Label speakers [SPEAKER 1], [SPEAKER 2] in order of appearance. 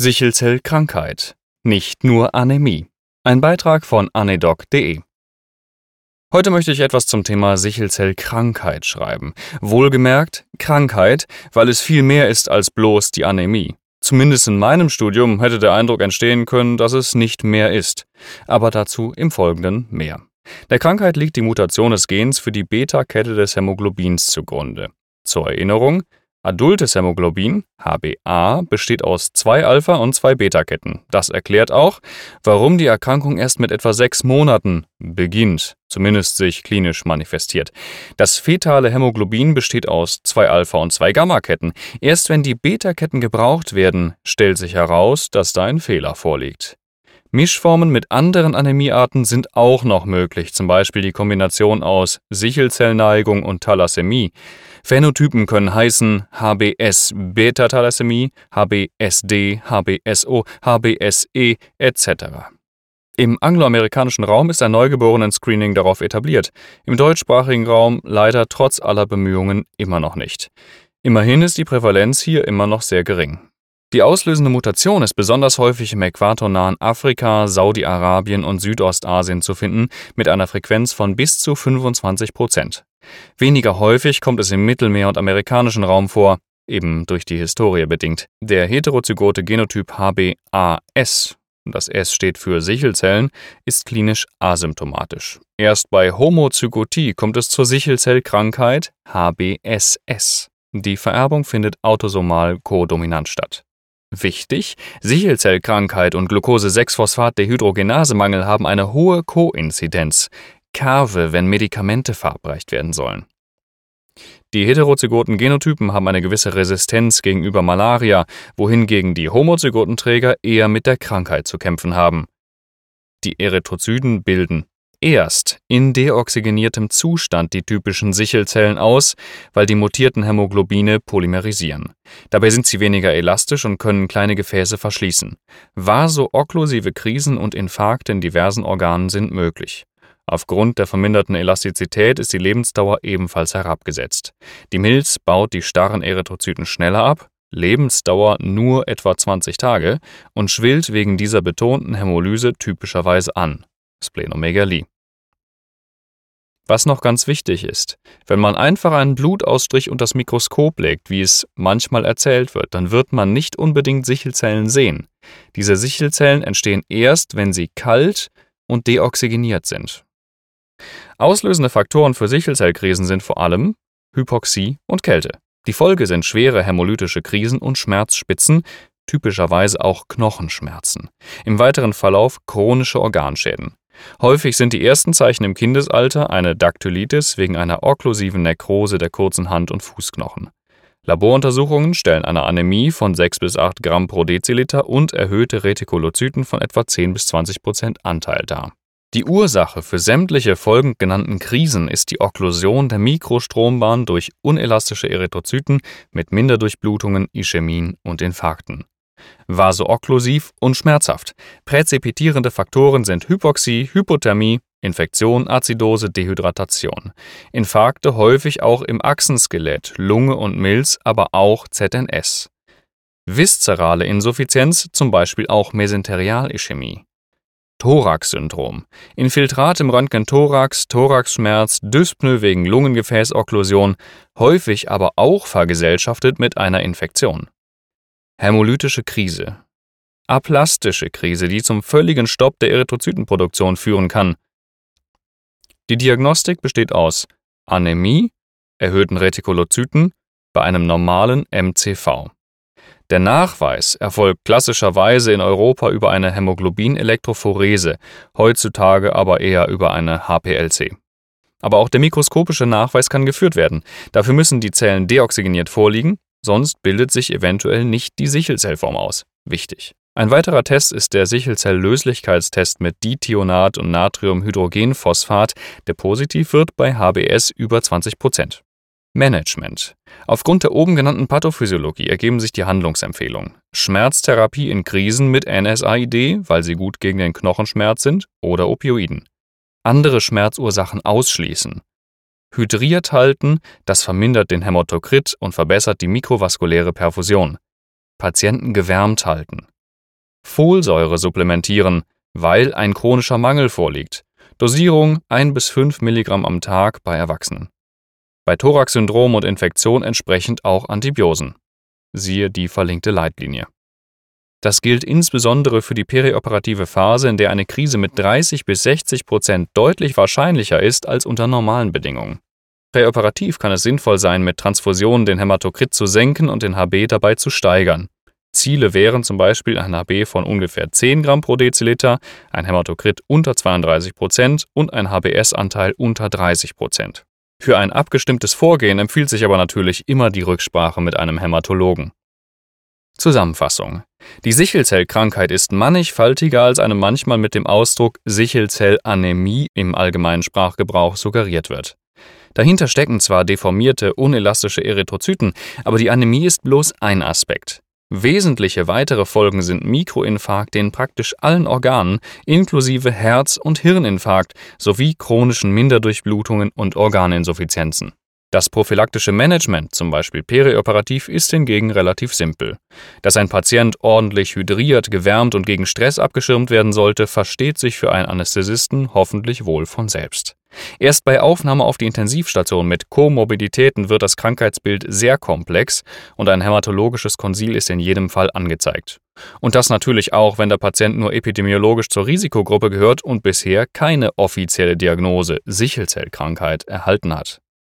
[SPEAKER 1] Sichelzellkrankheit. Nicht nur Anämie. Ein Beitrag von anedoc.de. Heute möchte ich etwas zum Thema Sichelzellkrankheit schreiben. Wohlgemerkt Krankheit, weil es viel mehr ist als bloß die Anämie. Zumindest in meinem Studium hätte der Eindruck entstehen können, dass es nicht mehr ist. Aber dazu im Folgenden mehr. Der Krankheit liegt die Mutation des Gens für die Beta-Kette des Hämoglobins zugrunde. Zur Erinnerung, Adultes Hämoglobin, HbA, besteht aus zwei Alpha- und zwei Beta-Ketten. Das erklärt auch, warum die Erkrankung erst mit etwa sechs Monaten beginnt, zumindest sich klinisch manifestiert. Das fetale Hämoglobin besteht aus zwei Alpha- und zwei Gamma-Ketten. Erst wenn die Beta-Ketten gebraucht werden, stellt sich heraus, dass da ein Fehler vorliegt. Mischformen mit anderen Anämiearten sind auch noch möglich, zum Beispiel die Kombination aus Sichelzellneigung und Thalassämie. Phänotypen können heißen HBS Beta-Thalassämie, HBSD, HBSO, HBSE etc. Im angloamerikanischen Raum ist ein Neugeborenen-Screening darauf etabliert, im deutschsprachigen Raum leider trotz aller Bemühungen immer noch nicht. Immerhin ist die Prävalenz hier immer noch sehr gering. Die auslösende Mutation ist besonders häufig im äquatornahen Afrika, Saudi-Arabien und Südostasien zu finden, mit einer Frequenz von bis zu 25 Prozent. Weniger häufig kommt es im Mittelmeer- und amerikanischen Raum vor, eben durch die Historie bedingt. Der heterozygote Genotyp HBAS, das S steht für Sichelzellen, ist klinisch asymptomatisch. Erst bei Homozygotie kommt es zur Sichelzellkrankheit HBSS. Die Vererbung findet autosomal kodominant statt. Wichtig, Sichelzellkrankheit und Glucose-6-Phosphat-Dehydrogenasemangel haben eine hohe Koinzidenz, Karve, wenn Medikamente verabreicht werden sollen. Die heterozygoten Genotypen haben eine gewisse Resistenz gegenüber Malaria, wohingegen die homozygoten Träger eher mit der Krankheit zu kämpfen haben. Die Erythrozyten bilden erst in deoxygeniertem Zustand die typischen Sichelzellen aus, weil die mutierten Hämoglobine polymerisieren. Dabei sind sie weniger elastisch und können kleine Gefäße verschließen. Vaso-okklusive Krisen und Infarkte in diversen Organen sind möglich. Aufgrund der verminderten Elastizität ist die Lebensdauer ebenfalls herabgesetzt. Die Milz baut die starren Erythrozyten schneller ab, Lebensdauer nur etwa 20 Tage und schwillt wegen dieser betonten Hämolyse typischerweise an Splenomegalie. Was noch ganz wichtig ist, wenn man einfach einen Blutausstrich unter das Mikroskop legt, wie es manchmal erzählt wird, dann wird man nicht unbedingt Sichelzellen sehen. Diese Sichelzellen entstehen erst, wenn sie kalt und deoxygeniert sind. Auslösende Faktoren für Sichelzellkrisen sind vor allem Hypoxie und Kälte. Die Folge sind schwere hämolytische Krisen und Schmerzspitzen, typischerweise auch Knochenschmerzen. Im weiteren Verlauf chronische Organschäden. Häufig sind die ersten Zeichen im Kindesalter eine Daktylitis wegen einer okklusiven Nekrose der kurzen Hand- und Fußknochen. Laboruntersuchungen stellen eine Anämie von 6 bis 8 Gramm pro Deziliter und erhöhte Retikulozyten von etwa 10 bis 20 Prozent Anteil dar. Die Ursache für sämtliche folgend genannten Krisen ist die Okklusion der Mikrostrombahn durch unelastische Erythrozyten mit Minderdurchblutungen, Ischämien und Infarkten vasookklusiv und schmerzhaft. Präzipitierende Faktoren sind Hypoxie, Hypothermie, Infektion, Azidose, Dehydratation. Infarkte häufig auch im Achsenskelett, Lunge und Milz, aber auch ZNS. Viszerale Insuffizienz, zum Beispiel auch Mesenterialischämie. Thorax-Syndrom. Infiltrat im Röntgen-Thorax, Thoraxschmerz, Dyspnoe wegen Lungengefäßokklusion, häufig aber auch vergesellschaftet mit einer Infektion. Hämolytische Krise. Aplastische Krise, die zum völligen Stopp der Erythrozytenproduktion führen kann. Die Diagnostik besteht aus Anämie, erhöhten Retikulozyten bei einem normalen MCV. Der Nachweis erfolgt klassischerweise in Europa über eine Hämoglobinelektrophorese, heutzutage aber eher über eine HPLC. Aber auch der mikroskopische Nachweis kann geführt werden. Dafür müssen die Zellen deoxygeniert vorliegen sonst bildet sich eventuell nicht die Sichelzellform aus. Wichtig. Ein weiterer Test ist der Sichelzelllöslichkeitstest mit Dithionat und Natriumhydrogenphosphat, der positiv wird bei HBS über 20% Management. Aufgrund der oben genannten Pathophysiologie ergeben sich die Handlungsempfehlungen. Schmerztherapie in Krisen mit NSAID, weil sie gut gegen den Knochenschmerz sind, oder Opioiden. Andere Schmerzursachen ausschließen. Hydriert halten, das vermindert den Hämatokrit und verbessert die mikrovaskuläre Perfusion. Patienten gewärmt halten. Folsäure supplementieren, weil ein chronischer Mangel vorliegt. Dosierung 1 bis 5 Milligramm am Tag bei Erwachsenen. Bei Thorax-Syndrom und Infektion entsprechend auch Antibiosen. Siehe die verlinkte Leitlinie. Das gilt insbesondere für die perioperative Phase, in der eine Krise mit 30 bis 60 Prozent deutlich wahrscheinlicher ist als unter normalen Bedingungen. Präoperativ kann es sinnvoll sein, mit Transfusionen den Hämatokrit zu senken und den HB dabei zu steigern. Ziele wären zum Beispiel ein HB von ungefähr 10 Gramm pro Deziliter, ein Hämatokrit unter 32 Prozent und ein HBS-Anteil unter 30 Prozent. Für ein abgestimmtes Vorgehen empfiehlt sich aber natürlich immer die Rücksprache mit einem Hämatologen. Zusammenfassung. Die Sichelzellkrankheit ist mannigfaltiger, als einem manchmal mit dem Ausdruck Sichelzellanämie im allgemeinen Sprachgebrauch suggeriert wird. Dahinter stecken zwar deformierte, unelastische Erythrozyten, aber die Anämie ist bloß ein Aspekt. Wesentliche weitere Folgen sind Mikroinfarkte in praktisch allen Organen, inklusive Herz- und Hirninfarkt sowie chronischen Minderdurchblutungen und Organinsuffizienzen. Das prophylaktische Management, zum Beispiel perioperativ, ist hingegen relativ simpel. Dass ein Patient ordentlich hydriert, gewärmt und gegen Stress abgeschirmt werden sollte, versteht sich für einen Anästhesisten hoffentlich wohl von selbst. Erst bei Aufnahme auf die Intensivstation mit Komorbiditäten wird das Krankheitsbild sehr komplex und ein hämatologisches Konsil ist in jedem Fall angezeigt. Und das natürlich auch, wenn der Patient nur epidemiologisch zur Risikogruppe gehört und bisher keine offizielle Diagnose Sichelzellkrankheit erhalten hat.